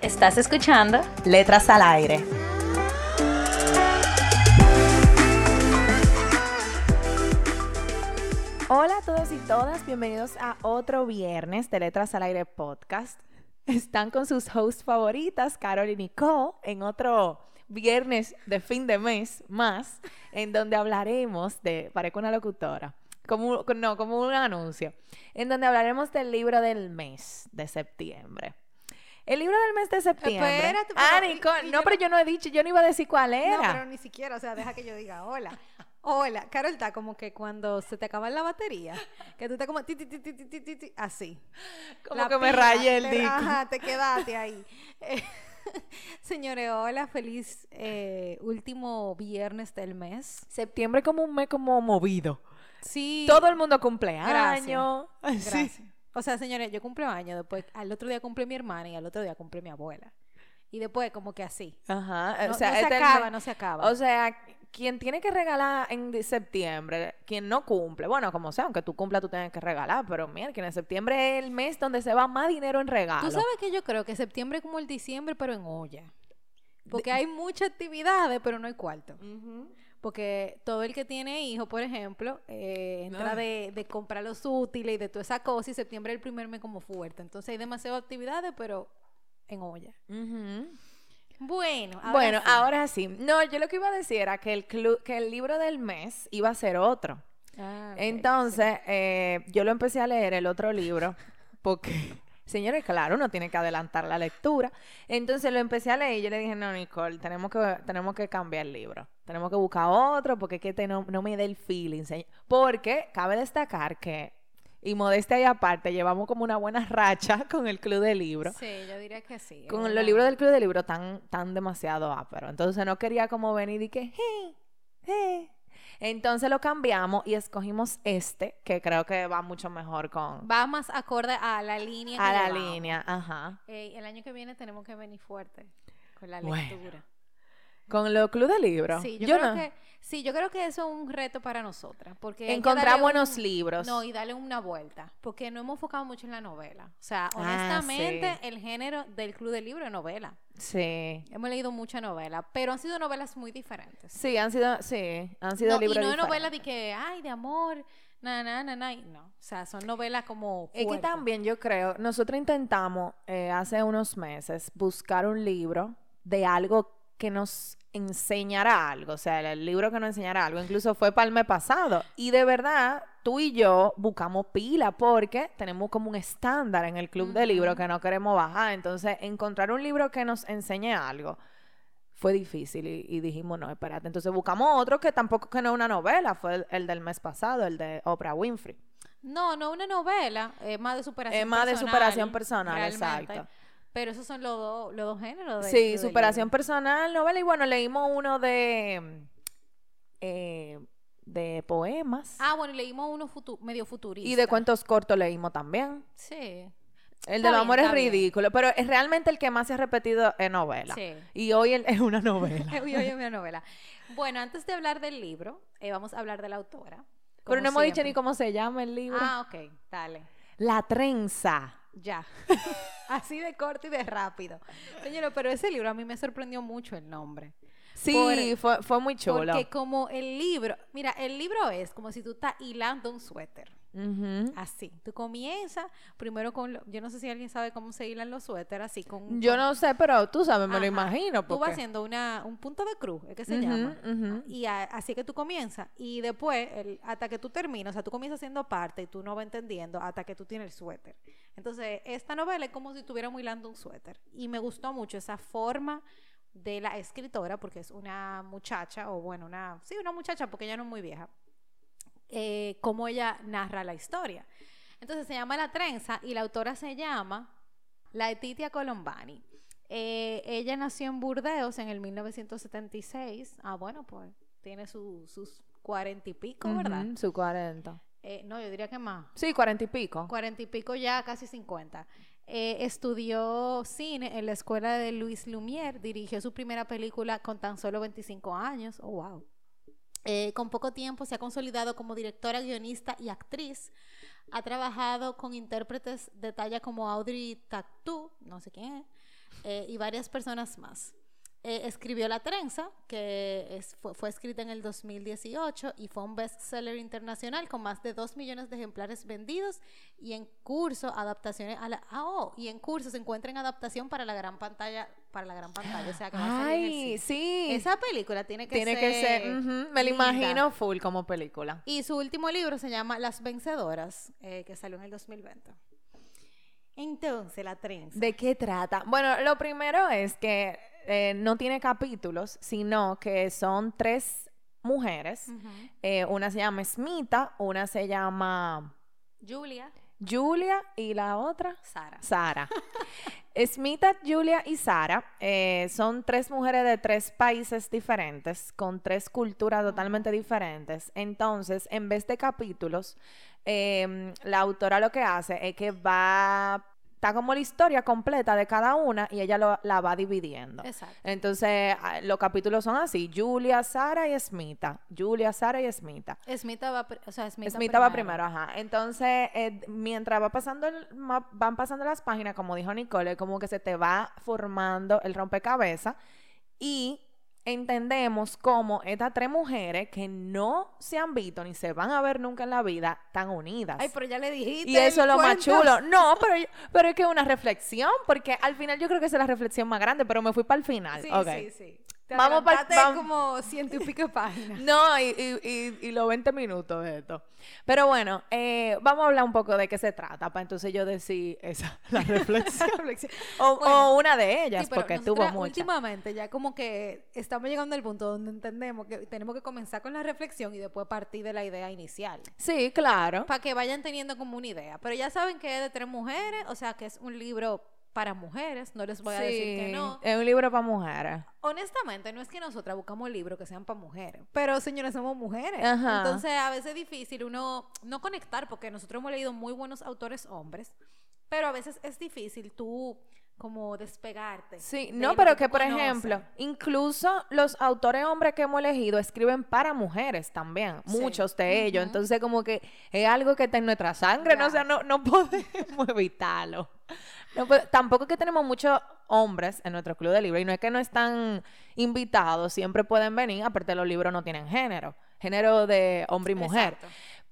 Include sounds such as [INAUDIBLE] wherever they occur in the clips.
¿Estás escuchando? Letras al aire. Hola a todos y todas, bienvenidos a otro viernes de Letras al Aire podcast. Están con sus hosts favoritas, Carol y Nicole, en otro viernes de fin de mes más, en donde hablaremos de, parezco una locutora, como, no, como un anuncio, en donde hablaremos del libro del mes de septiembre. El libro del mes de septiembre. Pues, espérate, pero, ah, Nicole, no, pero yo no he dicho, yo no iba a decir cuál era. No, pero ni siquiera, o sea, deja que yo diga hola. Hola, Carol está como que cuando se te acaba la batería, que tú estás como así. Como que me raye el disco. Ajá, te quedaste ahí. [LAUGHS] Señores, hola, feliz eh, último viernes del mes. Septiembre como un mes como movido. Sí. Todo el mundo cumpleaños. Gracias. Gracias. O sea, señores, yo cumplo años, después al otro día cumple mi hermana y al otro día cumple mi abuela. Y después como que así. Ajá. No, o sea, no se este acaba, no se acaba. O sea, quien tiene que regalar en septiembre, quien no cumple, bueno, como sea, aunque tú cumplas, tú tienes que regalar, pero mira, que en septiembre es el mes donde se va más dinero en regalo. Tú sabes que yo creo que septiembre es como el diciembre, pero en olla. Porque hay muchas actividades, pero no hay cuarto. Ujú. Porque todo el que tiene hijo, por ejemplo, eh, entra de, de comprar los útiles y de toda esa cosa, y septiembre es el primer mes como fuerte. Entonces hay demasiadas actividades, pero en olla. Bueno, ahora bueno, sí. ahora sí. No, yo lo que iba a decir era que el, clu- que el libro del mes iba a ser otro. Ah, Entonces, eh, yo lo empecé a leer el otro libro porque, señores, claro, uno tiene que adelantar la lectura. Entonces lo empecé a leer y yo le dije, no, Nicole, tenemos que, tenemos que cambiar el libro. Tenemos que buscar otro porque es que este no, no me da el feeling. señor". Porque cabe destacar que, y modestia y aparte, llevamos como una buena racha [LAUGHS] con el club de libros. Sí, yo diría que sí. Con verdad. los libros del club de libros tan, tan demasiado ápero. Entonces no quería como venir y que, "Hey, hey". Entonces lo cambiamos y escogimos este, que creo que va mucho mejor con Va más acorde a la línea. a la línea, ajá. Ey, el año que viene tenemos que venir fuerte con la Bueno. lectura. Con los club de libros. Sí, yo, yo creo no. que sí, yo creo que eso es un reto para nosotras, porque que Encontrar buenos un- libros. No, y darle una vuelta, porque no hemos enfocado mucho en la novela. O sea, Ah, honestamente, sí. el género del club de libro es novela. Sí. Hemos leído mucha novela, pero han sido novelas muy diferentes. Sí, han sido, sí, han sido No, y libros no es novela diferentes. de que, ay, de amor, na, na, na, na, y no. O sea, son novelas como Es que también yo creo, nosotros intentamos eh, hace unos meses buscar un libro de algo que nos enseñara algo, o sea, el libro que nos enseñara algo, incluso fue para el mes pasado. Y de verdad, tú y yo buscamos pila porque tenemos como un estándar en el club de libros que no queremos bajar. Entonces, encontrar un libro que nos enseñe algo fue difícil y, y dijimos, no, espérate. Entonces buscamos otro que tampoco que no es una novela, fue el, el del mes pasado, el de Oprah Winfrey. No, no una novela, es más de superación Es más de personal, superación personal, realmente. exacto. Pero esos son los dos, los dos géneros del Sí, de superación personal, novela. Y bueno, leímos uno de, eh, de poemas. Ah, bueno, y leímos uno futu- medio futurista. y de cuentos cortos leímos también. Sí. El de los amores es ridículo, pero es realmente el que más se ha repetido en novela. Sí. Y hoy es una novela. [LAUGHS] Uy, oye, una novela. Bueno, antes de hablar del libro, eh, vamos a hablar de la autora. pero no hemos dicho ni cómo se llama el libro. Ah, ok, dale. La trenza. Ya. [LAUGHS] Así de corto y de rápido. Señora, pero ese libro a mí me sorprendió mucho el nombre. Sí, fue, fue muy chulo. Porque como el libro, mira, el libro es como si tú estás hilando un suéter. Así. Tú comienzas primero con, lo- yo no sé si alguien sabe cómo se hilan los suéteres, así con... Yo con- no sé, pero tú sabes, me lo imagino. Tú vas porque- haciendo una, un punto de cruz, es que se llama. Y a- así que tú comienzas. Y después, el- hasta que tú terminas, o sea, tú comienzas haciendo parte y tú no vas entendiendo hasta que tú tienes el suéter. Entonces, esta novela es como si estuviéramos hilando un suéter. Y me gustó mucho esa forma de la escritora, porque es una muchacha, o bueno, una, sí, una muchacha, porque ella no es muy vieja, eh, cómo ella narra la historia. Entonces se llama La Trenza y la autora se llama Laetitia Colombani. Eh, ella nació en Burdeos en el 1976. Ah, bueno, pues tiene su- sus cuarenta y pico, ¿verdad? Ujú, Su 40. Eh, no, yo diría que más. Sí, 40 y pico. Cuarenta y pico ya, casi 50. Eh, estudió cine en la escuela de Luis Lumière, dirigió su primera película con tan solo 25 años. Oh, wow. Eh, con poco tiempo se ha consolidado como directora, guionista y actriz. Ha trabajado con intérpretes de talla como Audrey Tautou, no sé quién eh, y varias personas más. Eh, escribió La Trenza, que es- fue, fue escrita en el 2018 y fue un bestseller internacional con más de 2 millones de ejemplares vendidos y en curso adaptaciones a la ah, oh, y en curso se encuentra en adaptación para la gran pantalla para la gran pantalla, o sea que va a salir en el sí. Esa película tiene que Tiene ser que ser. Me lo linda. imagino full como película. Y su último libro se llama Las Vencedoras, eh, que salió en el 2020. Entonces, la trenza. ¿De qué trata? Bueno, lo primero es que eh, no tiene capítulos, sino que son tres mujeres. Eh, una se llama Smita, una se llama Julia, Julia y la otra Sara. Sara. [LAUGHS] Smita, Julia y Sara eh, son tres mujeres de tres países diferentes, con tres culturas totalmente diferentes. Entonces, en vez de capítulos, em, la autora lo que hace es que va, está como la historia completa de cada una y ella lo- la va dividiendo. Exacto. Entonces, ah, los capítulos son así, Julia, Sara y Smita. Julia, Sara y Smita. Smita va, o sea, Smita, Smita va primero, ajá. Entonces, eh, mientras va pasando el- van pasando las páginas, como dijo Nicole, como que se te va formando el rompecabezas y entendemos cómo estas tres mujeres que no se han visto ni se van a ver nunca en la vida están unidas. Ay, pero ya le dijiste. y eso es lo más chulo. No, pero, pero es que es una reflexión, porque al final yo creo que esa es la reflexión más grande, pero me fui para el final. Sí, sí, sí. Te Vamos vam- como ciento y pico páginas. [LAUGHS] No, y, y, y, y los 20 minutos de esto. Pero bueno, eh, vamos a hablar un poco de qué se trata, para entonces yo decir esa, [LAUGHS] [LAUGHS] la reflexión. o, Bueno, o una de ellas, Sí, porque tuvo muchas. Últimamente ya como que estamos llegando al punto donde entendemos que tenemos que comenzar con la reflexión y después partir de la idea inicial. Sí, claro. Para que vayan teniendo como una idea. Pero ya saben que es de tres mujeres, o sea que es un libro para mujeres, no les voy a decir que Sí, no. Es un libro para mujeres. Honestamente, no es que nosotras buscamos libros que sean para mujeres, pero señores, somos mujeres. Ajá. Entonces, a veces es difícil uno no conectar, porque nosotros hemos leído muy buenos autores hombres, pero a veces es difícil tú como despegarte. Sí, no, pero que por ejemplo, incluso los autores hombres que hemos elegido escriben para mujeres también, Sí. muchos de ellos. Entonces, como que es algo que está en nuestra sangre, ¿no? O sea, no, no [LAUGHS] podemos evitarlo. No po- tampoco es que tenemos muchos hombres en nuestro club de libros y no es que no están invitados, siempre pueden venir, aparte los libros no tienen género, género de hombre y mujer. Exacto.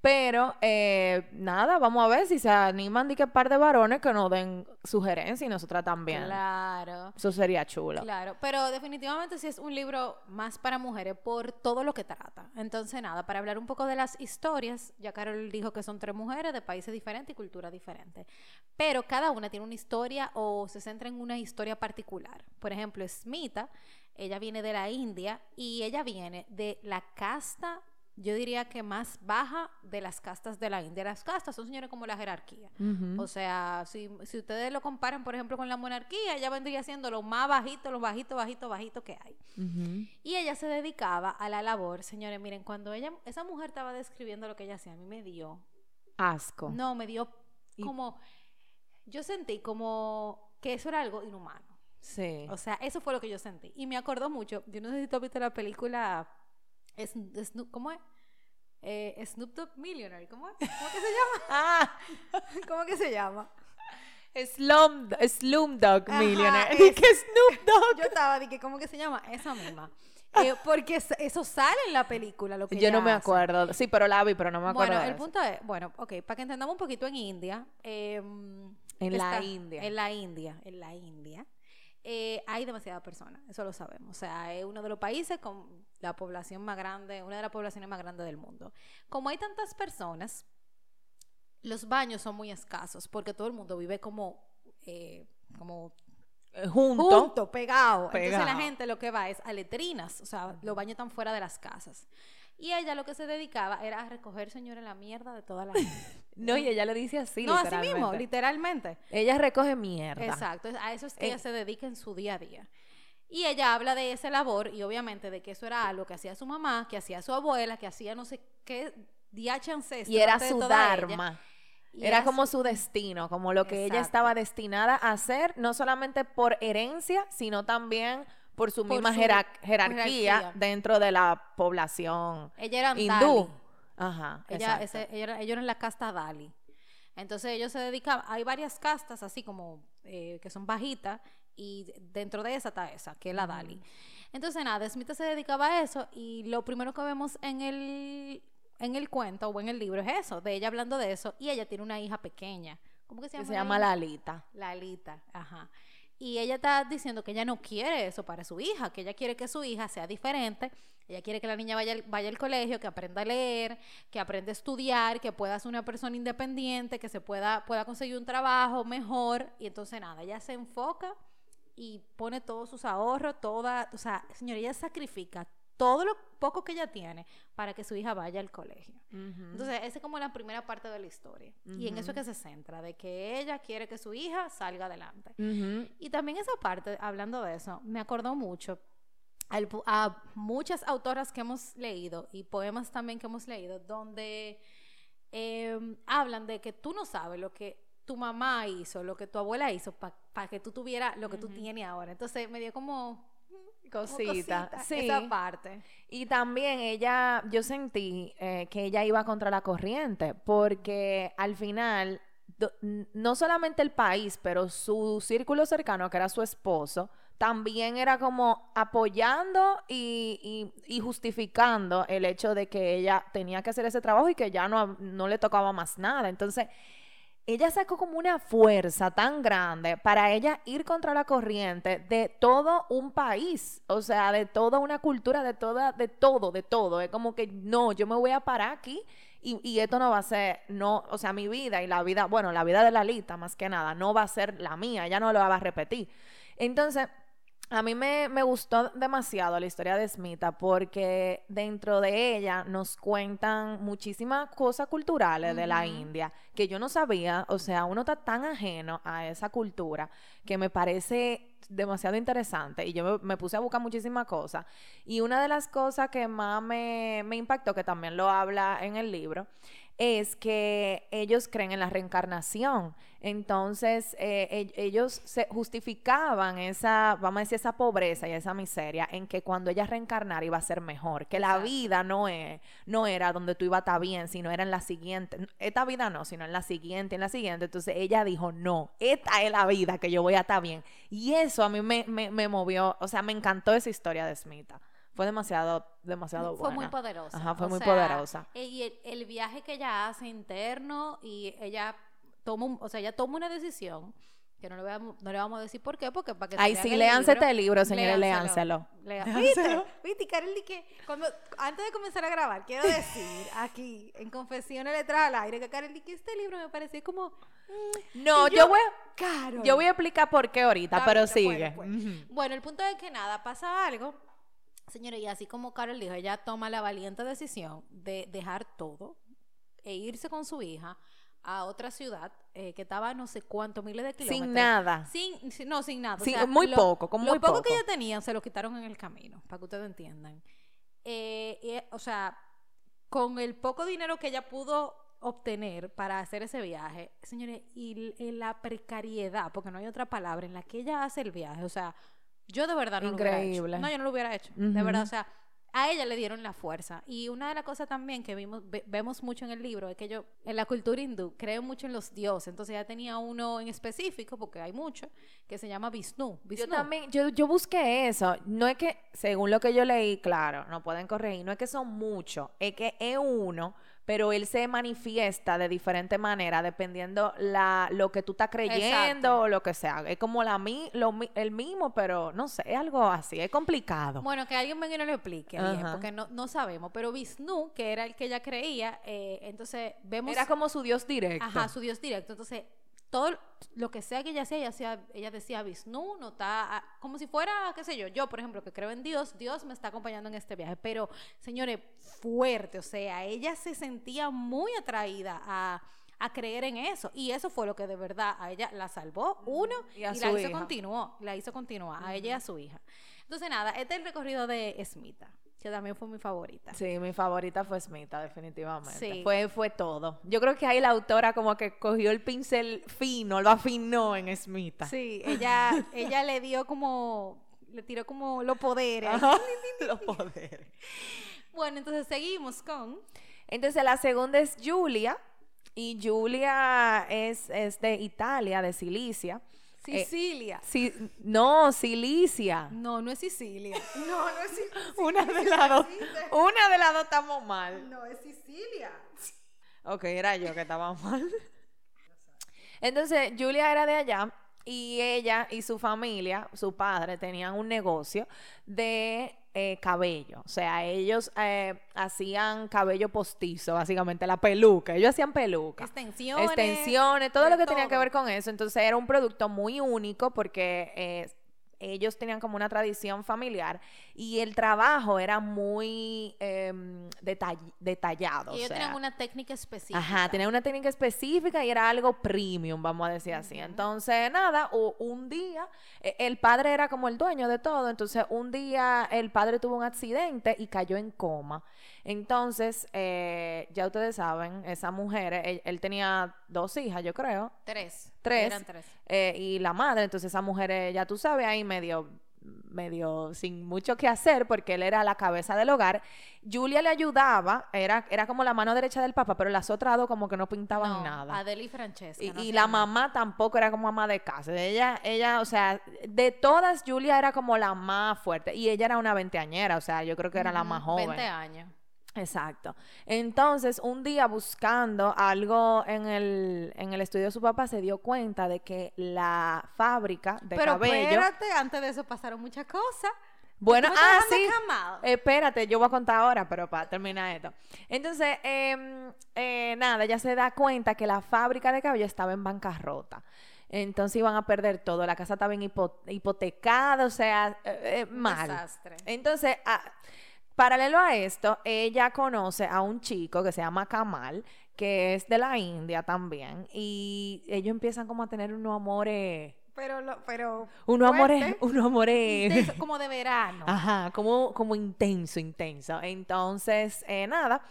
Pero eh, nada, vamos a ver si se animan de que par de varones que nos den sugerencias y nosotras también. Claro. Eso sería chulo. Claro, pero definitivamente sí es un libro más para mujeres por todo lo que trata. Entonces, nada, para hablar un poco de las historias, ya Carol dijo que son tres mujeres de países diferentes y culturas diferentes, pero cada una tiene una historia o se centra en una historia particular. Por ejemplo, Smita, ella viene de la India y ella viene de la casta, yo diría que más baja de las castas de la India. Las castas son, señores, como la jerarquía. O sea, si, si ustedes lo comparan, por ejemplo, con la monarquía, ella vendría siendo lo más bajito, lo bajito, bajito, bajito que hay. Y ella se dedicaba a la labor, señores, miren, cuando ella, esa mujer estaba describiendo lo que ella hacía, a mí me dio, Asco. no, me dio Y- como, yo sentí como que eso era algo inhumano. Sí. O sea, eso fue lo que yo sentí. Y me acordó mucho, yo no sé si tú has visto la película, es, Snoop- ¿cómo es? Eh, Snoop Dogg Millionaire, ¿cómo es? ¿Cómo que se [LAUGHS] llama? Ah, [LAUGHS] ¿Cómo que se llama? Slum, Slumdog Millionaire. [LAUGHS] ¿Qué Snoop Dogg? Yo estaba, dije, ¿cómo que se llama? Esa misma. Eh, porque es- eso sale en la película, lo que Yo no me hace. acuerdo. Sí, pero la vi, pero no me acuerdo. Bueno, el eso. punto es, bueno, ok, para que entendamos un poquito en India. eh, En la está- India. En la India, en la India. eh, hay demasiadas personas, eso lo sabemos. O sea, es uno de los países con la población más grande, una de las poblaciones más grandes del mundo. Como hay tantas personas, los baños son muy escasos porque todo el mundo vive como, eh, como Eh, Junto. junto, pegado. Entonces la Pegado. gente lo que va es a letrinas, o sea, los baños están fuera de las casas. Y ella lo que se dedicaba era a recoger, señores, la mierda de toda la gente. [LAUGHS] No, y ella le dice así, no, así mismo, literalmente. literalmente. Ella recoge mierda. Exacto, a eso es que Eh. ella se dedica en su día a día. Y ella habla de esa labor y obviamente de que eso era algo que hacía su mamá, que hacía su abuela, que hacía no sé qué diacha ancestro. Y era su dharma. Era como su destino, como lo que ella estaba destinada a hacer, no solamente por herencia, sino también por su Por misma su jerar- jerarquía, jerarquía. dentro de la población Ella era hindú. Dali. Ajá, Ella, ese- ella era- ellos eran la casta Dali. Entonces ellos se dedicaban, hay varias castas así como eh, que son bajitas y dentro de esa está esa, que es la Dali. Entonces nada, Smith se dedicaba a eso y lo primero que vemos en el, en el cuento o en el libro es eso, de ella hablando de eso y ella tiene una hija pequeña. ¿Cómo que se que llama? se la llama? Lalita. Lalita, ajá. Y ella está diciendo que ella no quiere eso para su hija, que ella quiere que su hija sea diferente. Ella quiere que la niña vaya, vaya al colegio, que aprenda a leer, que aprenda a estudiar, que pueda ser una persona independiente, que se pueda, pueda conseguir un trabajo mejor. Y entonces nada, ella se enfoca y pone todos sus ahorros, toda, o sea, señora, ella sacrifica todo lo poco que ella tiene para que su hija vaya al colegio. Entonces, esa es como la primera parte de la historia. Y en eso es que se centra, de que ella quiere que su hija salga adelante. Y también esa parte, hablando de eso, me acordó mucho al a muchas autoras que hemos leído y poemas también que hemos leído, donde eh, hablan de que tú no sabes lo que tu mamá hizo, lo que tu abuela hizo para que tú tuvieras lo que tú tienes ahora. Entonces me dio como, mm, Cosita, sí. esa parte. Y también ella, yo sentí eh, que ella iba contra la corriente, porque al final, do- no solamente el país, pero su círculo cercano, que era su esposo, también era como apoyando y, y- y justificando el hecho de que ella tenía que hacer ese trabajo y que ya no, no le tocaba más nada. Entonces, ella sacó como una fuerza tan grande para ella ir contra la corriente de todo un país, o sea, de toda una cultura, de toda, de todo, de todo. Es como que no, yo me voy a parar aquí y, y esto no va a ser, no, o sea, mi vida y la vida, bueno, la vida de Lalita más que nada, no va a ser la mía, ella no lo va a repetir. Entonces, a mí me, me gustó demasiado la historia de Smita porque dentro de ella nos cuentan muchísimas cosas culturales de la India que yo no sabía, o sea, uno está tan ajeno a esa cultura que me parece demasiado interesante y yo me, me puse a buscar muchísimas cosas. Y una de las cosas que más me, me impactó, que también lo habla en el libro, es que ellos creen en la reencarnación. Entonces, eh, e- ellos se justificaban esa, vamos a decir, esa pobreza y esa miseria en que cuando ella reencarnara iba a ser mejor, que la Exacto. vida no, es, no era donde tú ibas a estar bien, sino era en la siguiente. Esta vida no, sino en la siguiente, en la siguiente. Entonces, ella dijo, no, esta es la vida que yo voy a estar bien. Y eso a mí me, me, me movió, o sea, me encantó esa historia de Smita. Fue demasiado, demasiado Fue muy buena. poderosa. Ajá, fue o muy sea, poderosa. e- Y el, el viaje que ella hace interno y ella toma, un- o sea, ella toma una decisión que no le, vamos, no le vamos a decir por qué, porque para que Ay, sí, léanse este libro, señores, léanselo. [LAUGHS] ¿Viste? ¿Viste, Karel? Que cuando, antes de comenzar a grabar, quiero decir aquí, en Confesiones Letras al Aire, que Karel, que este libro me pareció como... mm, No, y yo, voy, Caro. yo voy a explicar por qué ahorita, Está pero sigue. pues, pues. Bueno, el punto es que nada, pasa algo. Señores, y así como Carol dijo, ella toma la valiente decisión de dejar todo e irse con su hija a otra ciudad eh, que estaba no sé cuántos miles de kilómetros. Sin nada. Sin, sin- no, sin nada. o Sin- sea, muy lo- poco, como lo muy poco poco. que ella tenía se lo quitaron en el camino, para que ustedes entiendan. Eh, y, o sea, con el poco dinero que ella pudo obtener para hacer ese viaje, señores, y l- en la precariedad, porque no hay otra palabra, en la que ella hace el viaje, o sea, yo de verdad no lo hubiera Increíble. hecho. No, yo no lo hubiera hecho, de verdad, o sea, a ella le dieron la fuerza. Y una de las cosas también que vimos, ve- vemos mucho en el libro es que yo, en la cultura hindú, creo mucho en los dioses. Entonces ella tenía uno en específico, porque hay muchos, que se llama Vishnu. Yo Vishnu. también, yo, yo busqué eso. No es que, según lo que yo leí, claro, no pueden corregir, no es que son muchos, es que es uno, pero él se manifiesta de diferente manera dependiendo la, lo que tú estás creyendo o lo que sea. Es como la mi, lo, mi- el mismo, pero no sé, es algo así, es complicado. Bueno, que alguien venga y nos lo explique bien, porque no, no sabemos. Pero Vishnu, que era el que ella creía, eh, entonces vemos... Era como su Dios directo. Ajá, su Dios directo. Entonces, todo lo que sea que ella hacía, ella, hacía, ella decía Vishnu, no está, como si fuera, qué sé yo, yo, por ejemplo, que creo en Dios, Dios me está acompañando en este viaje. Pero, señores, fuerte, o sea, ella se sentía muy atraída a, a creer en eso. Y eso fue lo que de verdad a ella la salvó, uno, Y y, a la su hizo hija. continuar, la hizo continuar, a ella y a su hija. Entonces, nada, este es el recorrido de Smita, que también fue mi favorita. Sí, mi favorita fue Smita, definitivamente. Sí. Fue, fue todo. Yo creo que ahí la autora como que cogió el pincel fino, lo afinó en Smita. Sí, ella, ella le dio como, le tiró como los poderes. Ajá, Los poderes. Bueno, entonces seguimos con... Entonces la segunda es Julia. Y Julia es, es de Italia, de Sicilia. Eh, Sicilia. Sí, no, Silicia. no, no es Sicilia. [LAUGHS] No, no es Sicilia. Una de las dos. Una de las dos estamos mal. No es Sicilia. Ok, era yo que estaba mal. Entonces, Julia era de allá y ella y su familia, su padre, tenían un negocio de eh, cabello. O sea, ellos eh, hacían cabello postizo, básicamente la peluca. Ellos hacían peluca. Extensiones. Extensiones, todo lo que tenía que ver con eso. Entonces era un producto muy único porque eh, ellos tenían como una tradición familiar y el trabajo era muy em, detall- detallado. Y o ellos sea, tenían una técnica específica. Ajá, tenía una técnica específica y era algo premium, vamos a decir así. Entonces, nada, un día, eh, el padre era como el dueño de todo, entonces un día el padre tuvo un accidente y cayó en coma. Entonces, eh, ya ustedes saben, esa mujer, él, él tenía dos hijas, yo creo, Tres. Tres. Eran tres. eh, y la madre, entonces esa mujer, eh, ya tú sabes, ahí medio medio sin mucho que hacer porque él era la cabeza del hogar. Julia le ayudaba, era, era como la mano derecha del papá, pero las otras dos como que no pintaban No, nada. Adele y Francesca. Y, no y hacían la mamá tampoco era como ama de casa. Ella, ella, o sea, de todas, Julia era como la más fuerte. Y ella era una veinteañera, o sea, yo creo que era la más joven. 20 años. Exacto. Entonces, un día buscando algo en el, en el estudio de su papá, se dio cuenta de que la fábrica de Pero cabello. espérate, antes de eso pasaron muchas cosas. Bueno, ah, sí. Espérate, yo voy a contar ahora, pero para terminar esto. Entonces, em, eh, nada, ella se da cuenta que la fábrica de cabello estaba en bancarrota. Entonces iban a perder todo. La casa estaba en hipo- hipotecada, o sea, eh, eh, mal. desastre. Entonces, ah, paralelo a esto, ella conoce a un chico que se llama Kamal, que es de la India también, y ellos empiezan como a tener unos amores, Pero, lo, pero unos amores, fuerte, [LAUGHS] unos amores, intenso, como de verano. ajá, como, como intenso, intenso. Entonces, eh, nada,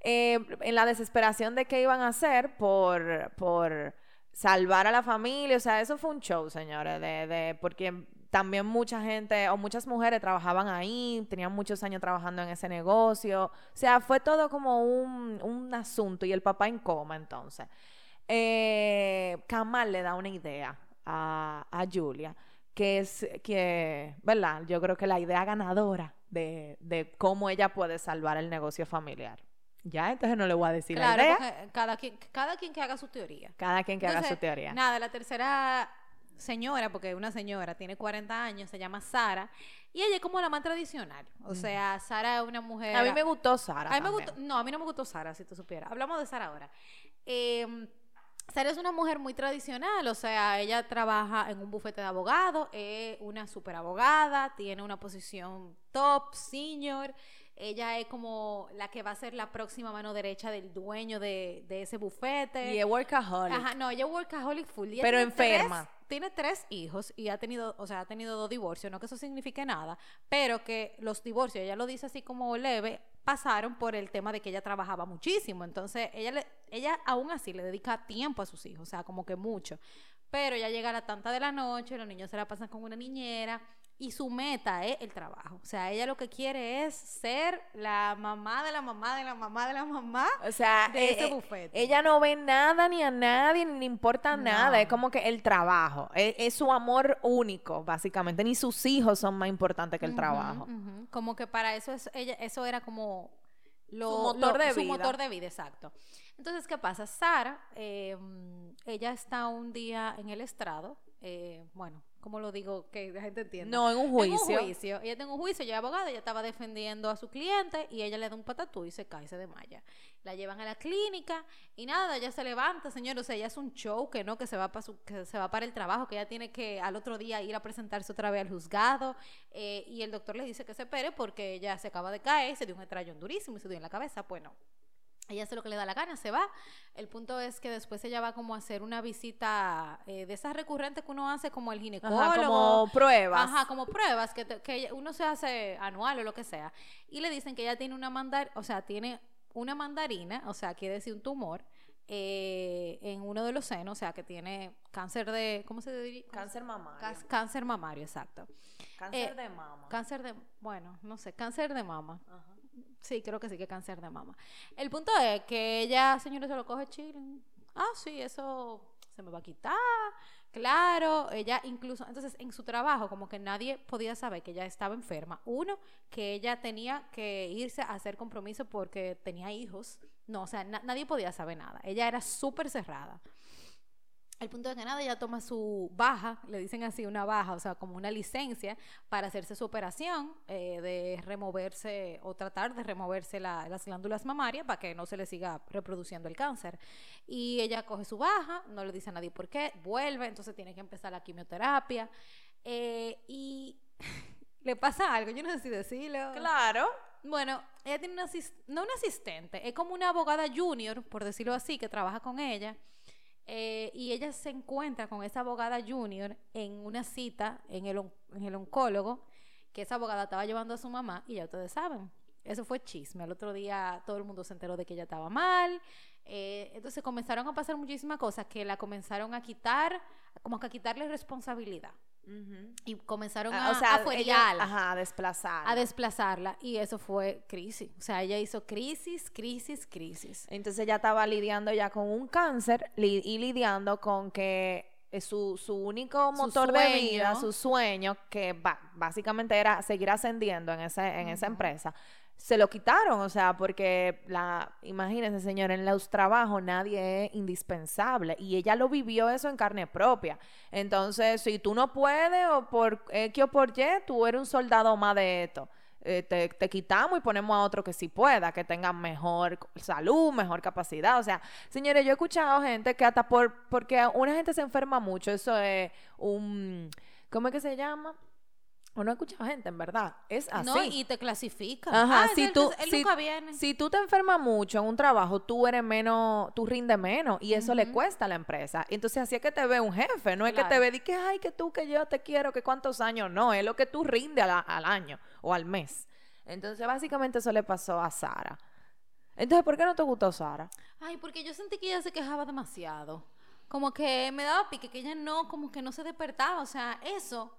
eh, en la desesperación de qué iban a hacer por, por salvar a la familia, o sea, eso fue un show, señores, de, de, porque también mucha gente o muchas mujeres trabajaban ahí, tenían muchos años trabajando en ese negocio, o sea, fue todo como un, un asunto y el papá en coma entonces. Eh, Kamal le da una idea a, a Julia, que es que, ¿verdad? Yo creo que la idea ganadora de, de cómo ella puede salvar el negocio familiar. Ya, entonces no le voy a decir la Claro, idea. porque cada quien, cada quien que haga su teoría. Cada quien que haga su teoría. Nada, la tercera señora, porque una señora tiene 40 años, se llama Sara, y ella es como la más tradicional. O sea, Sara es una mujer... A mí me gustó Sara. A mí me gustó, no, a mí no me gustó Sara, si tú supieras. Hablamos de Sara ahora. Eh, Sara es una mujer muy tradicional, o sea, ella trabaja en un bufete de abogados, es una super abogada, tiene una posición top, senior. Ella es como la que va a ser la próxima mano derecha del dueño de, de ese bufete. Y es workaholic. Ajá, no, ella es workaholic full. ella Pero tres- enferma. tiene tres hijos y ha tenido, o sea, ha tenido dos divorcios, no que eso signifique nada, pero que los divorcios, ella lo dice así como leve, pasaron por el tema de que ella trabajaba muchísimo. Entonces, ella le, ella aún así le dedica tiempo a sus hijos, o sea, como que mucho. Pero ya llega a la tanta de la noche, los niños se la pasan con una niñera y su meta es el trabajo. O sea, ella lo que quiere es ser la mamá de la mamá de la mamá de la mamá. O sea, de ese eh, bufete. ella no ve nada ni a nadie, ni le importa nada. Es como que el trabajo. Es, es su amor único, básicamente. Ni sus hijos son más importantes que el trabajo. Como que para eso es ella, eso era como lo, Su motor lo- de su vida. motor de vida, exacto. Entonces, ¿qué pasa? Sara, eh, mm, ella está un día en el estrado, eh, bueno, ¿cómo lo digo? Que la gente entienda. No, en un juicio. En un juicio. Ella en un juicio, ella es abogada, ella estaba defendiendo a su cliente y ella le da un patatú y se cae, se desmaya. La llevan a la clínica y nada, ella se levanta, señor, o sea, ella es un show que no, que se va para su, que se va para el trabajo, que ella tiene que al otro día ir a presentarse otra vez al juzgado eh, y el doctor le dice que se espere porque ella se acaba de caer, se dio un estrellón durísimo y se dio en la cabeza, bueno. Ella hace lo que le da la gana, se va. El punto es que después ella va como a hacer una visita eh, de esas recurrentes que uno hace como el ginecólogo. Ajá, como pruebas. Ajá, como pruebas que, te- que uno se hace anual o lo que sea. Y le dicen que ella tiene una mandar, o sea, tiene una mandarina, o sea, quiere decir un tumor eh, en uno de los senos, o sea, que tiene cáncer de, ¿cómo se diría? Cáncer mamario. Cáncer mamario, exacto. Cáncer eh, de mama. Cáncer de, bueno, no sé, cáncer de mama. Ajá. Sí, creo que sí que cáncer de mama. El punto es que ella, señores, se lo coge chile. Ah, sí, eso se me va a quitar. Claro, ella incluso, entonces en su trabajo como que nadie podía saber que ella estaba enferma. Uno, que ella tenía que irse a hacer compromiso porque tenía hijos. No, o sea, na- nadie podía saber nada. Ella era súper cerrada. El punto de que nada, ella toma su baja, le dicen así, una baja, o sea, como una licencia para hacerse su operación eh, de removerse o tratar de removerse la- las glándulas mamarias para que no se le siga reproduciendo el cáncer. Y ella coge su baja, no le dice a nadie por qué, vuelve, entonces tiene que empezar la quimioterapia. eh, y [LAUGHS] le pasa algo, yo no sé si decirlo. Claro. Bueno, ella tiene una no una asistente, es como una abogada junior, por decirlo así, que trabaja con ella. Eh, y ella se encuentra con esa abogada junior en una cita en el, en el oncólogo, que esa abogada estaba llevando a su mamá, y ya ustedes saben, eso fue chisme. El otro día todo el mundo se enteró de que ella estaba mal. eh, entonces comenzaron a pasar muchísimas cosas que la comenzaron a quitar, como que a quitarle responsabilidad. Y comenzaron Ah, a, o sea, a ella, ajá, a desplazar. a desplazarla y eso fue crisis. O sea, ella hizo crisis, crisis, crisis. Entonces ella estaba lidiando ya con un cáncer li- y lidiando con que eh, su, su único Su motor de vida, su sueño, que básicamente era seguir ascendiendo en, ese, en esa empresa, se lo quitaron, o sea, porque la, imagínense, señor, en los trabajos nadie es indispensable y ella lo vivió eso en carne propia. Entonces, si tú no puedes o por X o por Y, tú eres un soldado más de esto. Eh, te, te quitamos y ponemos a otro que sí pueda, que tenga mejor salud, mejor capacidad. O sea, señores, yo he escuchado gente que hasta por, porque una gente se enferma mucho, eso es un, ¿cómo es que se llama? O no he escuchado gente, en verdad. Es así. No, y te clasifica. Ajá, Ah, si él- tú, él si, nunca viene. si tú te enfermas mucho en un trabajo, tú eres menos, tú rindes menos y eso le cuesta a la empresa. Entonces así es que te ve un jefe, no es que te ve y que, ay, que tú, que yo te quiero, que cuántos años, no, es lo que tú rindes al, al año o al mes. Entonces básicamente eso le pasó a Sara. Entonces, ¿por qué no te gustó Sara? Ay, porque yo sentí que ella se quejaba demasiado. Como que me daba pique, que ella no, como que no se despertaba. O sea, eso,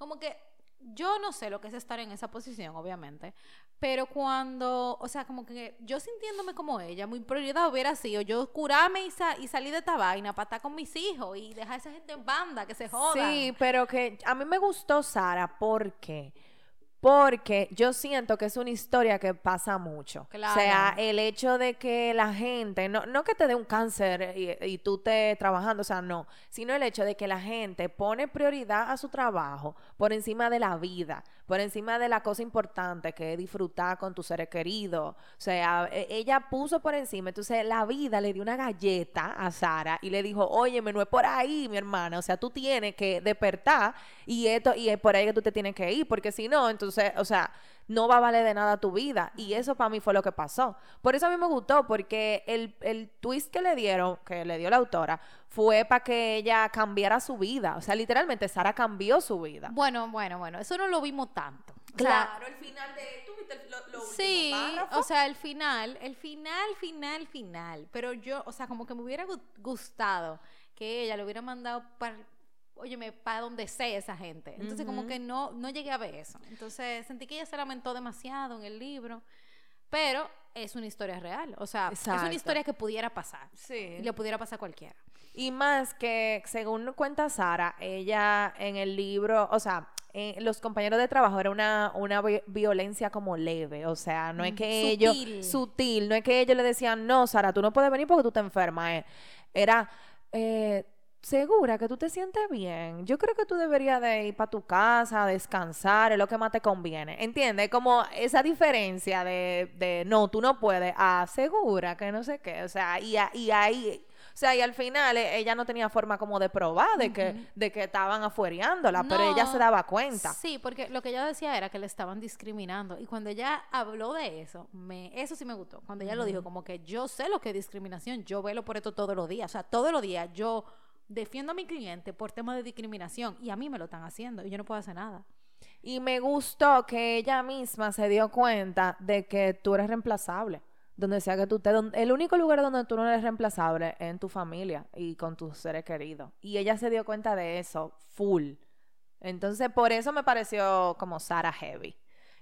como que yo no sé lo que es estar en esa posición, obviamente. Pero cuando, o sea, como que yo sintiéndome como ella, mi prioridad hubiera sido yo curarme y, sa- y salir de esta vaina para estar con mis hijos y dejar a esa gente en banda, que se jodan. Sí, pero que a mí me gustó Sara porque porque yo siento que es una historia que pasa mucho. Claro. O sea, el hecho de que la gente, no, no que te dé un cáncer y, y tú estés trabajando, o sea, no, sino el hecho de que la gente pone prioridad a su trabajo por encima de la vida, por encima de la cosa importante que es disfrutar con tus seres queridos. O sea, e- ella puso por encima, entonces la vida le dio una galleta a Sara y le dijo, oye, no es por ahí, mi hermana, o sea, tú tienes que despertar y esto, y es por ahí que tú te tienes que ir, porque si no, entonces, o sea, no va a valer de nada tu vida. Y eso para mí fue lo que pasó. Por eso a mí me gustó, porque el, el twist que le dieron, que le dio la autora, fue para que ella cambiara su vida. O sea, literalmente Sara cambió su vida. Bueno, bueno, bueno, eso no lo vimos tanto. O sea, el final de... ¿Tú viste lo, lo Sí, o sea, el final, el final, final, final. Pero yo, o sea, como que me hubiera gu- gustado que ella lo hubiera mandado para, óyeme, para donde sea esa gente. Entonces, como que no, no llegué a ver eso. Entonces, sentí que ella se lamentó demasiado en el libro. Pero es una historia real. O sea, es una historia que pudiera pasar. Sí. Y le pudiera pasar a cualquiera. Y más que, según cuenta Sara, ella en el libro, o sea, en los compañeros de trabajo era una, una vi- violencia como leve, o sea, no es Mm, que ellos, sutil. sutil, no es que ellos le decían, no, Sara, tú no puedes venir porque tú te enfermas, eh". era, eh, segura que tú te sientes bien, yo creo que tú deberías de ir para tu casa, descansar, es lo que más te conviene, ¿entiendes? Como esa diferencia de, de no, tú no puedes, ah, segura que no sé qué, o sea, y, a- y ahí... O sea, y al final eh, ella no tenía forma como de probar de que, de que estaban afuereándola, pero ella se daba cuenta. Sí, porque lo que ella decía era que le estaban discriminando. Y cuando ella habló de eso, me, eso sí me gustó. Cuando ella lo dijo, como que yo sé lo que es discriminación, yo velo por esto todos los días. O sea, todos los días yo defiendo a mi cliente por temas de discriminación y a mí me lo están haciendo y yo no puedo hacer nada. Y me gustó que ella misma se dio cuenta de que tú eres reemplazable. Donde sea que tú estés, don- el único lugar donde tú no eres reemplazable es en tu familia y con tus seres queridos. Y ella se dio cuenta de eso, full. Entonces, por eso me pareció como Sara Heavy.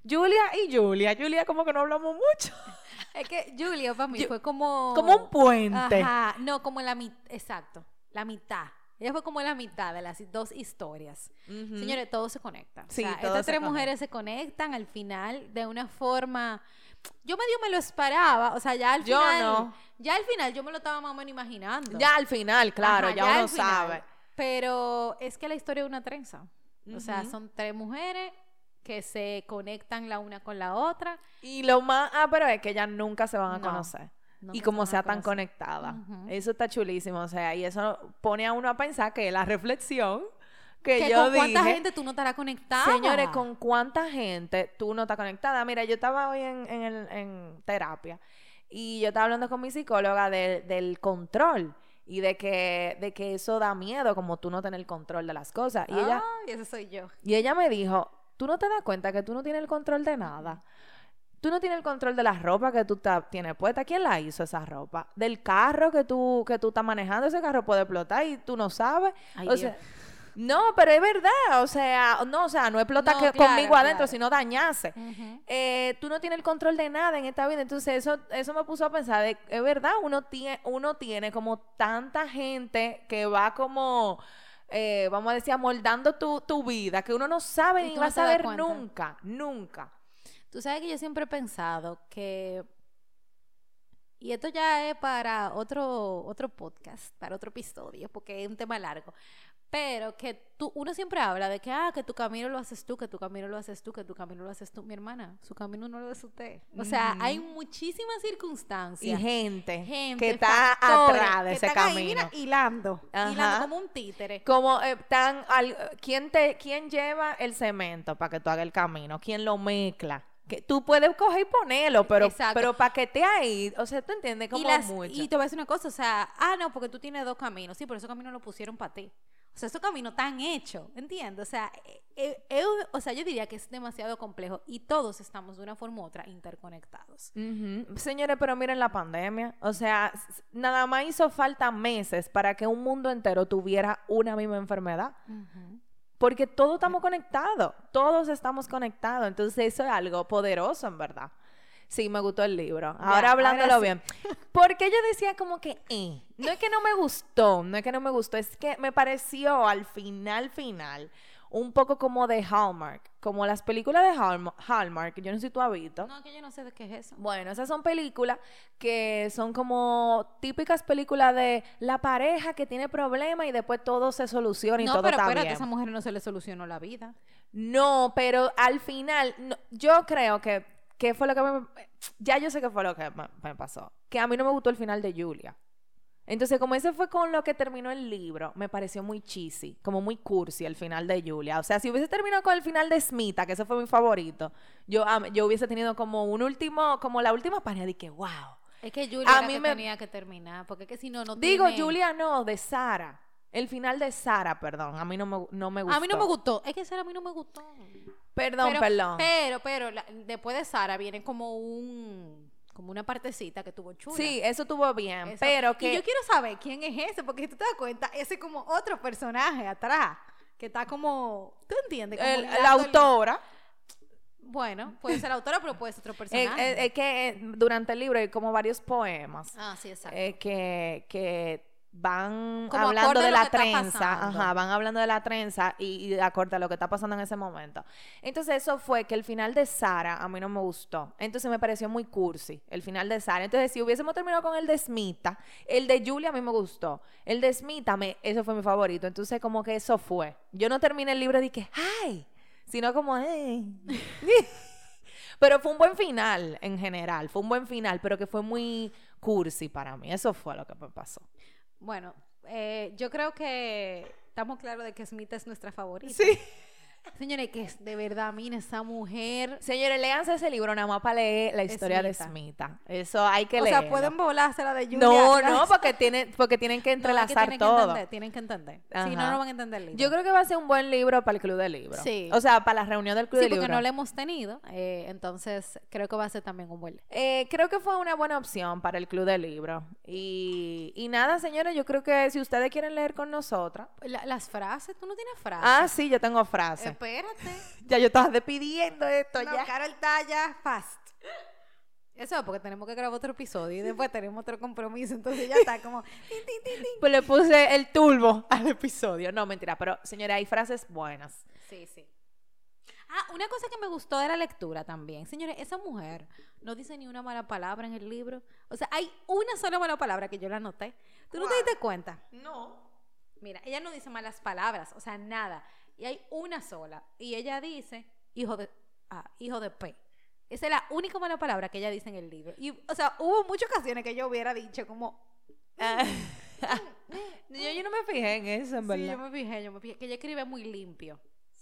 Julia y Julia. Julia como que no hablamos mucho. [LAUGHS] Es que Julia para mí Yo- fue como... Como un puente. Ajá, no, como la mitad, exacto, la mitad. Ella fue como la mitad de las dos historias. Señores, todo se conecta. Sí, o sea, todo estas se tres mujeres se conectan al final de una forma. Yo medio me lo esperaba, o sea, ya al Yo final. no. Ya al final yo me lo estaba más o menos imaginando. Ya al final, claro, Ajá, ya, uno sabe. Pero es que la historia es una trenza. O sea, son tres mujeres que se conectan la una con la otra. Y lo más, ah, pero es que ellas nunca se van a No, conocer. Y como sea tan conectada. Eso está chulísimo. O sea, y eso pone a uno a pensar que la reflexión que, Que yo con cuánta dije, gente tú no estarás conectada. Señores, ¿con cuánta gente tú no estás conectada? Mira, yo estaba hoy en, en, el- en terapia y yo estaba hablando con mi psicóloga de- del control y de que, de que eso da miedo, como tú no tener el control de las cosas. Y ella, Ay, ese soy yo. y ella me dijo, tú no te das cuenta que tú no tienes el control de nada. Tú no tienes el control de la ropa que tú tienes puesta. ¿Quién la hizo esa ropa? Del carro que tú, que tú estás manejando. Ese carro puede explotar y tú no sabes. Ay, o Dios. sea, no, pero es verdad. O sea, no, o sea, no explota No, que- claro, conmigo adentro, sino dañarse. Ujú. Eh, tú no tienes el control de nada en esta vida. Entonces, eso, eso me puso a pensar, de, es verdad, uno tiene, uno tiene como tanta gente que va como, eh, vamos a decir, amoldando tu, tu vida, que uno no sabe Y ni va a saber nunca, nunca. Tú sabes que yo siempre he pensado que, y esto ya es para otro, otro podcast, para otro episodio, porque es un tema largo, pero que tú, uno siempre habla de que, ah, que tu camino lo haces tú, que tu camino lo haces tú, que tu camino lo haces tú. Mi hermana, su camino no lo hace usted. O sea, hay muchísimas Y circunstancias. gente, gente, que está atrás de que ese están ahí, camino. mira, hilando, Ajá. hilando como un títere. Como eh, tan al- ¿quién te quién lleva el cemento para que tú hagas el camino? ¿Quién lo mezcla? Que tú puedes coger y ponerlo, pero Exacto. pero para que esté ahí, o sea, tú entiendes como y, las- mucho. y te voy a decir una cosa, o sea, ah, no, porque tú tienes dos caminos, sí, pero esos caminos lo pusieron para ti. O sea, esos caminos están hechos, ¿entiendes? O sea, eh, eh, eh, o sea, yo diría que es demasiado complejo y todos estamos de una forma u otra interconectados. Señores, pero miren la pandemia. O sea, nada más hizo falta meses para que un mundo entero tuviera una misma enfermedad. Porque todos estamos conectados. Todos estamos conectados. Entonces, eso es algo poderoso, en verdad. Sí, me gustó el libro. Ahora Ya, hablándolo ahora sí. bien. Porque yo decía como que, eh, no es que no me gustó, no es que no me gustó, es que me pareció al final, final, un poco como de Hallmark, como las películas de Hallmark, yo no sé si tú has visto. No, que yo no sé de qué es eso. Bueno, esas son películas que son como típicas películas de la pareja que tiene problemas y después todo se soluciona y no, todo pero está espérate, bien. a esa mujer no se le solucionó la vida. No, pero al final, no, yo creo que, que fue lo que me... Ya yo sé que fue lo que me, me pasó. Que a mí no me gustó el final de Julia. Entonces, como ese fue con lo que terminó el libro, me pareció muy cheesy, como muy cursi el final de Julia. O sea, si hubiese terminado con el final de Smita, que ese fue mi favorito, yo, yo hubiese tenido como un último, como la última página de que, wow. Es que Julia A mí que me- tenía que terminar, porque es que si no, no Digo, tiene- Julia no, de Sara. El final de Sara, perdón, a mí no me, no me gustó. A mí no me gustó. Es que esa a mí no me gustó. Perdón, pero, perdón. Pero, pero, la- después de Sara viene como un... Como una partecita que tuvo chula. Sí, eso estuvo bien, Eso. pero que... Y yo quiero saber quién es ese, porque si tú te das cuenta, ese es como otro personaje atrás, que está como, ¿tú entiendes? Como el- hilando la el- autora, Bueno, puede ser la autora, pero puede ser otro [LAUGHS] eh, personaje. eh, es que eh, durante el libro hay como varios poemas ah, sí, exacto. eh, que, que van Como hablando de la trenza, ajá, van hablando de la trenza y, y de acorde a lo que está pasando en ese momento. Entonces eso fue que el final de Sara a mí no me gustó. Entonces me pareció muy cursi el final de Sara. Entonces si hubiésemos terminado con el de Smita, el de Julia a mí me gustó. El de Smita, me, eso fue mi favorito. Entonces como que eso fue. Yo no terminé el libro de que, ¡ay! Sino como, ¡ay! [LAUGHS] Pero fue un buen final en general, fue un buen final, pero que fue muy cursi para mí. Eso fue lo que me pasó. Bueno, eh, yo creo que estamos claros de que Smith es nuestra favorita. Sí. Señores, que es de verdad, mira, esa mujer. Señores, léanse ese libro nada más para leer la historia de Smita. Eso hay que O leerlo. sea, pueden volarse la de Julia. No, no, porque tienen, porque tienen que No, es que entrelazar que todo. entender, tienen que entender. Si no, no van a entender el libro. Yo creo que va a ser un buen libro para el Club del Libro. Sí. O sea, para la reunión del Club Sí, del porque Libro. no lo hemos tenido. eh, entonces, creo que va a ser también un buen libro. Eh, creo que fue una buena opción para el Club del Libro. Y, y nada, señores, yo creo que si ustedes quieren leer con nosotras. La- las frases, tú no tienes frases. Ah, sí, yo tengo frase. Espérate. [LAUGHS] Ya yo estaba despidiendo esto No, ya. Carol está ya fast. Eso es porque tenemos que grabar otro episodio y después tenemos otro compromiso. Entonces ya está como. [LAUGHS] tin, tin, tin, tin. Pues le puse el turbo al episodio. No, mentira, pero señores, hay frases buenas. Sí, sí. Ah, una cosa que me gustó de la lectura también. Señores, esa mujer no dice ni una mala palabra en el libro. O sea, hay una sola mala palabra que yo la anoté. ¿Tú no te diste cuenta? No. Mira, ella no dice malas palabras, o sea, nada. Y hay una sola. Y ella dice, hijo de, ah, hijo de P. Esa es la única mala palabra que ella dice en el libro. Y, o sea, hubo muchas ocasiones que yo hubiera dicho como... [LAUGHS] yo, yo no me fijé en eso, en Sí, verdad. yo me fijé, yo me fijé. Que ella escribe muy limpio.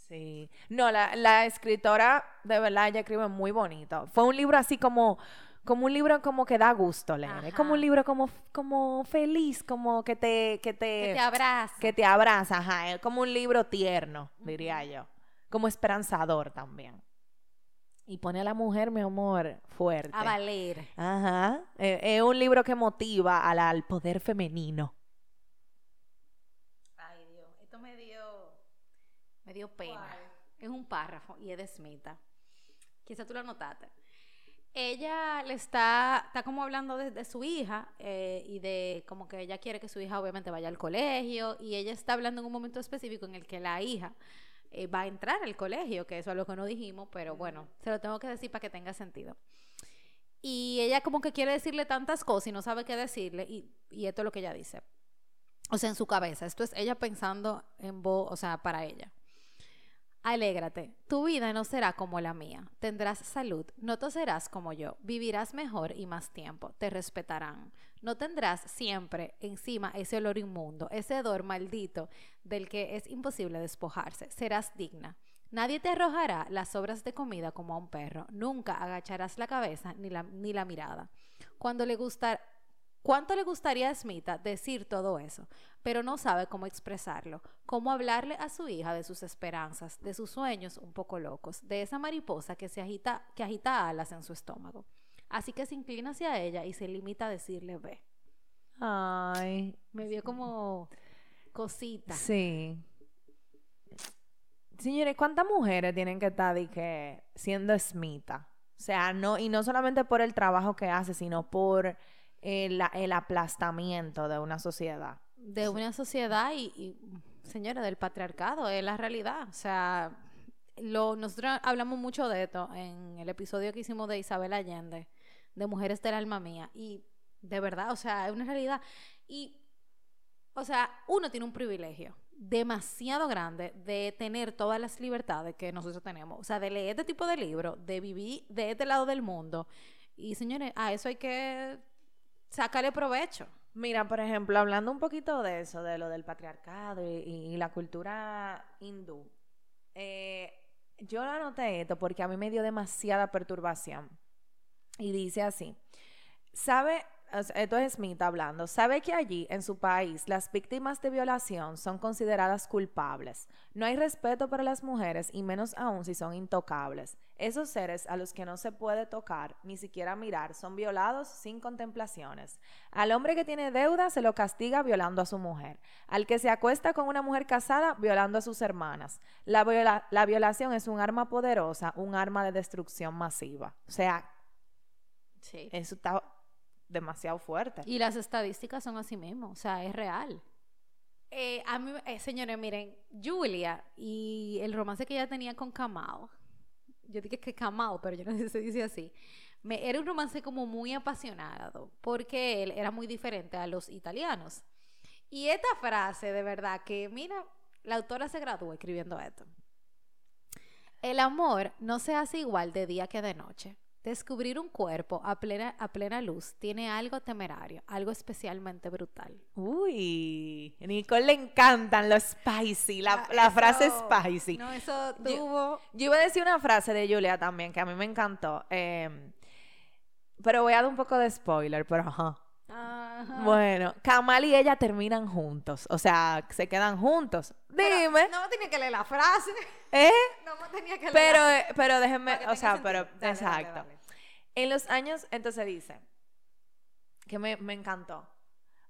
Sí. No, la, la escritora, de verdad, ella escribe muy bonito. Fue un libro así como, como un libro como que da gusto leer. Es como un libro como, como feliz, como que te, que te, Que te abraza. que te abraza, ajá. Es como un libro tierno, diría yo. Como esperanzador también. Y pone a la mujer, mi amor, fuerte. a valer. Ajá. Eh, Es un libro que motiva al, al poder femenino. Ay, Dios. Esto me dio, me dio pena. Es un párrafo y es de Smita. Quizá tú lo notaste. Ella le está, está como hablando de, de su hija eh, y de como que ella quiere que su hija obviamente vaya al colegio y ella está hablando en un momento específico en el que la hija eh, va a entrar al colegio, que eso es lo que no dijimos, pero bueno, se lo tengo que decir para que tenga sentido. Y ella como que quiere decirle tantas cosas y no sabe qué decirle y, y esto es lo que ella dice. O sea, en su cabeza. Esto es ella pensando en voz, o sea, para ella. Alégrate, tu vida no será como la mía. Tendrás salud, no toserás como yo. Vivirás mejor y más tiempo. Te respetarán. No tendrás siempre encima ese olor inmundo, ese hedor maldito del que es imposible despojarse. Serás digna. Nadie te arrojará las sobras de comida como a un perro. Nunca agacharás la cabeza ni la, ni la mirada. Cuando le gusta, ¿Cuánto le gustaría a Smita decir todo eso? Pero no sabe cómo expresarlo, cómo hablarle a su hija de sus esperanzas, de sus sueños un poco locos, de esa mariposa que se agita, que agita alas en su estómago. Así que se inclina hacia ella y se limita a decirle ve. Ay, Me vio como cosita. sí. Señores, ¿cuántas mujeres tienen que estar de que siendo esmita? O sea, no, y no solamente por el trabajo que hace, sino por el, el aplastamiento de una sociedad. de una sociedad y, y, señora, del patriarcado, es la realidad. O sea, lo, nosotros hablamos mucho de esto en el episodio que hicimos de Isabel Allende, de Mujeres del Alma Mía, y de verdad, o sea, es una realidad. Y, o sea, uno tiene un privilegio demasiado grande de tener todas las libertades que nosotros tenemos. O sea, de leer este tipo de libros, de vivir de este lado del mundo. Y, señores, a eso hay que sacarle provecho. Mira, por ejemplo, hablando un poquito de eso, de lo del patriarcado y, y la cultura hindú, eh, yo lo anoté esto porque a mí me dio demasiada perturbación. Y dice así, ¿sabe? Esto es Smith hablando. ¿Sabe que allí, en su país, las víctimas de violación son consideradas culpables? No hay respeto para las mujeres y menos aún si son intocables. Esos seres a los que no se puede tocar, ni siquiera mirar, son violados sin contemplaciones. Al hombre que tiene deuda se lo castiga violando a su mujer. Al que se acuesta con una mujer casada, violando a sus hermanas. La, viola- la violación es un arma poderosa, un arma de destrucción masiva. O sea, Sí. eso está demasiado fuerte. Y las estadísticas son así mismo, o sea, es real. Eh, a mí, eh, señores, miren, Julia y el romance que ella tenía con Kamal, yo dije que Kamal, pero yo no [LAUGHS] sé si se dice así, me, era un romance como muy apasionado, porque él era muy diferente a los italianos. Y esta frase, de verdad, que mira, la autora se graduó escribiendo esto. El amor no se hace igual de día que de noche. Descubrir un cuerpo a plena, a plena luz tiene algo temerario, algo especialmente brutal. Uy, a Nicole le encantan los spicy, la, la frase spicy. No, eso tuvo... Yo iba a decir una frase de Julia también que a mí me encantó. eh, pero voy a dar un poco de spoiler, pero ajá. Ajá. Bueno, Kamal y ella terminan juntos. O sea, se quedan juntos. Dime. No tenía que leer la frase. ¿Eh? [LAUGHS] No me tenía que leer Pero, la eh, pero déjenme, Para que o sea, sentido. pero, Dale, dale, exacto. dale. En los años, entonces dice, que me, me encantó.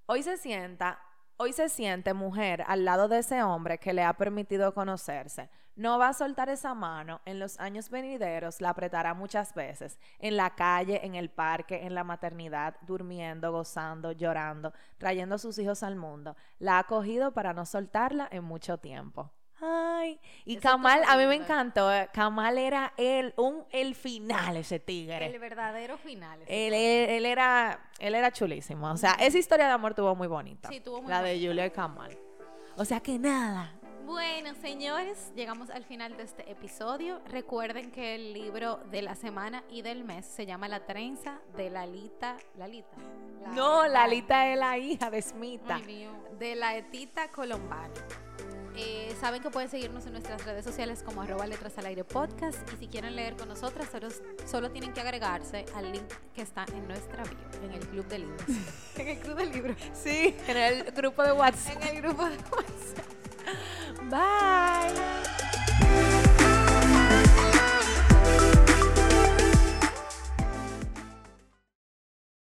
Hoy se sienta, hoy se siente mujer al lado de ese hombre que le ha permitido conocerse. No va a soltar esa mano. En los años venideros la apretará muchas veces. En la calle, en el parque, en la maternidad, durmiendo, gozando, llorando, trayendo a sus hijos al mundo. La ha cogido para no soltarla en mucho tiempo. Ay, y Eso Kamal, a mí me encantó. eh, Kamal era el, un, el final, ese tigre. El verdadero final. Él, él- él era, él era chulísimo. O sea, esa historia de amor tuvo muy bonita. Sí, tuvo muy La de. Julia y Kamal. O sea que nada. Bueno, señores, llegamos al final de este episodio. Recuerden que el libro de la semana y del mes se llama La trenza de Lalita. Lalita. La- No, Lalita es la hija de Smita. Ay, mío. De la Etita Colombani. Eh, saben que pueden seguirnos en nuestras redes sociales como arroba letras al aire podcast y si quieren leer con nosotras solo, solo tienen que agregarse al link que está en nuestra bio, en el club de libros. [LAUGHS] en el club de libros. Sí. En el grupo de WhatsApp. en el grupo de WhatsApp. Bye.